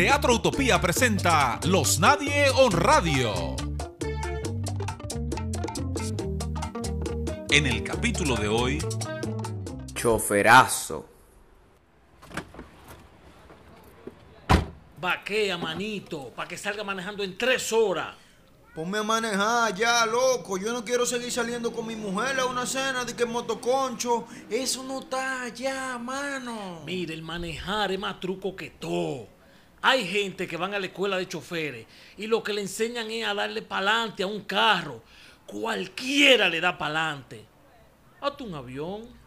Teatro Utopía presenta Los Nadie on Radio. En el capítulo de hoy, Choferazo. Vaquea, manito, para que salga manejando en tres horas. Ponme a manejar ya, loco. Yo no quiero seguir saliendo con mi mujer a una cena de que motoconcho. Eso no está ya, mano. Mire, el manejar es más truco que todo. Hay gente que van a la escuela de choferes y lo que le enseñan es a darle pa'lante a un carro. Cualquiera le da pa'lante. Hazte un avión.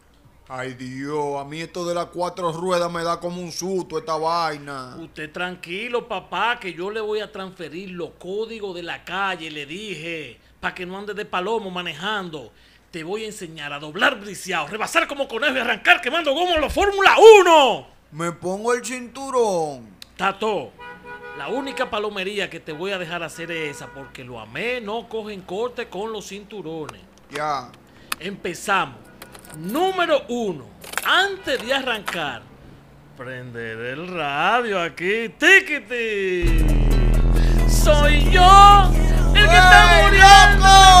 Ay, Dios, a mí esto de las cuatro ruedas me da como un susto esta vaina. Usted tranquilo, papá, que yo le voy a transferir los códigos de la calle, le dije, para que no ande de palomo manejando. Te voy a enseñar a doblar briciado, rebasar como conejo y arrancar quemando goma en la Fórmula 1. Me pongo el cinturón. Tato, la única palomería que te voy a dejar hacer es esa, porque lo amé, no cogen corte con los cinturones. Ya. Empezamos. Número uno. Antes de arrancar, prender el radio aquí. Tiquiti. Soy yo el que está ¡Ey, muriendo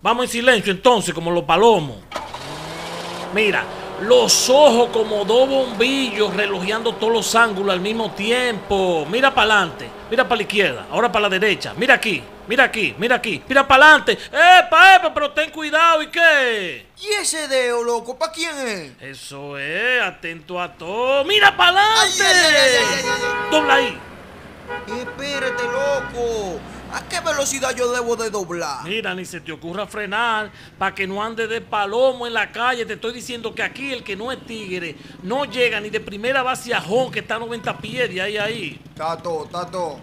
Vamos en silencio entonces, como los palomos. Mira, los ojos como dos bombillos relojeando todos los ángulos al mismo tiempo. Mira para adelante, mira para la izquierda, ahora para la derecha. Mira aquí, mira aquí, mira aquí, mira para adelante. ¡Epa, epa! Pero ten cuidado, ¿y qué? ¿Y ese dedo, loco? ¿Para quién es? Eso es, atento a todo. ¡Mira para adelante! Dobla ahí. Espérate, loco. ¿A qué velocidad yo debo de doblar? Mira, ni se te ocurra frenar para que no ande de palomo en la calle. Te estoy diciendo que aquí el que no es tigre no llega ni de primera base a Jón, que está a 90 pies de ahí a ahí. Tato, tato.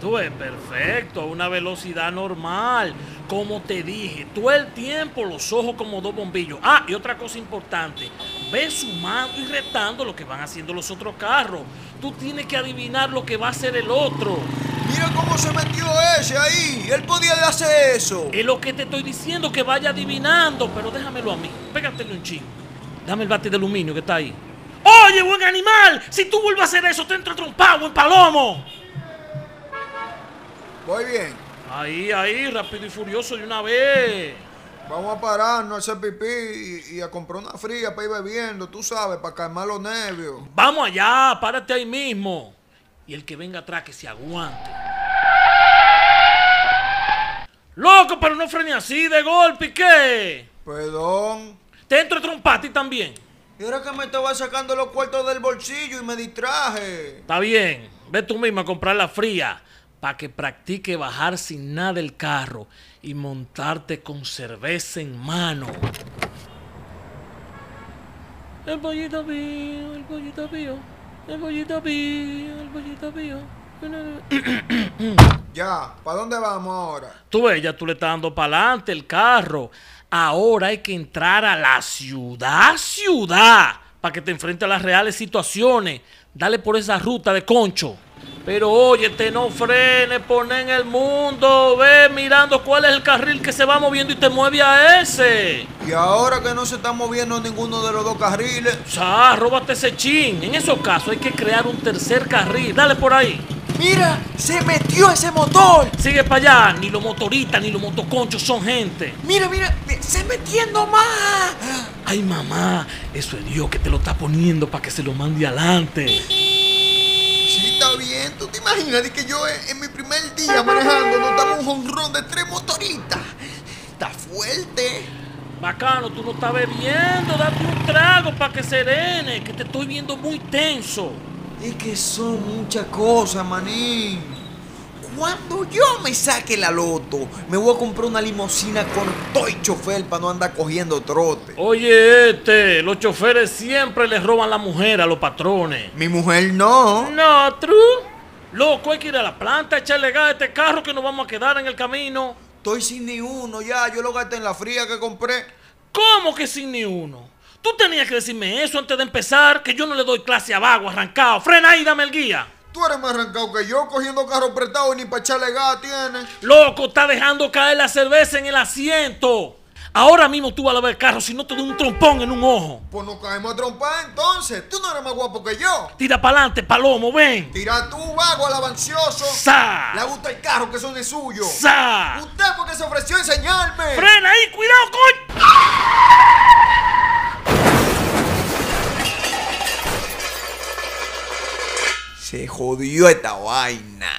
Tú es perfecto, a una velocidad normal. Como te dije, todo el tiempo los ojos como dos bombillos. Ah, y otra cosa importante, ve sumando y retando lo que van haciendo los otros carros. Tú tienes que adivinar lo que va a hacer el otro. Mira cómo se metió ese ahí. Él podía hacer eso. Es lo que te estoy diciendo, que vaya adivinando, pero déjamelo a mí. Pégatelo un chingo. Dame el bate de aluminio que está ahí. Oye, buen animal, si tú vuelves a hacer eso, te entro trompado en palomo. Voy bien. Ahí, ahí, rápido y furioso de una vez. Vamos a pararnos a hacer pipí y, y a comprar una fría para ir bebiendo, tú sabes, para calmar los nervios. Vamos allá, párate ahí mismo. Y el que venga atrás que se aguante. Loco, pero no frene así de golpe, ¿y qué? Perdón. Te entro trompa a ti también. Y ahora que me estaba sacando los cuartos del bolsillo y me distraje. Está bien, ve tú mismo a comprar la fría para que practique bajar sin nada el carro y montarte con cerveza en mano. El pollito pío, el pollito pío, el pollito pío, el pollito pío. Ya, ¿para dónde vamos ahora? Tú ves, ya tú le estás dando para adelante el carro. Ahora hay que entrar a la ciudad, ciudad, para que te enfrentes a las reales situaciones. Dale por esa ruta de concho. Pero óyete, no frenes, poné en el mundo, ve mirando cuál es el carril que se va moviendo y te mueve a ese. Y ahora que no se está moviendo ninguno de los dos carriles. O sea, róbate ese chin. En esos casos hay que crear un tercer carril. Dale por ahí. ¡Mira! ¡Se metió ese motor! Sigue para allá. Ni los motoristas ni los motoconchos son gente. ¡Mira, mira! ¡Se metiendo más! Ay, mamá, eso es Dios que te lo está poniendo para que se lo mande adelante. Sí, está bien. ¿Tú te imaginas de que yo en, en mi primer día manejando nos damos un jonrón de tres motoristas? Está fuerte. Bacano, tú no estás bebiendo, date un trago para que serene, que te estoy viendo muy tenso. Es que son muchas cosas, manín. Cuando yo me saque la loto, me voy a comprar una limusina con todo chofer para no andar cogiendo trote. Oye, este, los choferes siempre les roban la mujer a los patrones. Mi mujer no. No, true. Loco, hay que ir a la planta, echarle gas a este carro que nos vamos a quedar en el camino. Estoy sin ni uno ya. Yo lo gasté en la fría que compré. ¿Cómo que sin ni uno? Tú tenías que decirme eso antes de empezar, que yo no le doy clase a vago, arrancado. Frena ahí, dame el guía. Tú eres más arrancado que yo, cogiendo carro prestado y ni para echarle gas tienes. Loco, está dejando caer la cerveza en el asiento. Ahora mismo tú vas a lavar el carro si no te doy un trompón en un ojo. Pues nos caemos a trompar entonces. Tú no eres más guapo que yo. Tira para adelante, palomo, ven. Tira tú, vago, alabancioso. ¡Sa! Le gusta el carro que son es suyo. ¡Sa! Usted porque se ofreció a enseñarme. ¡Frena ahí! ¡Cuidado, coño! Se jodió esta vaina.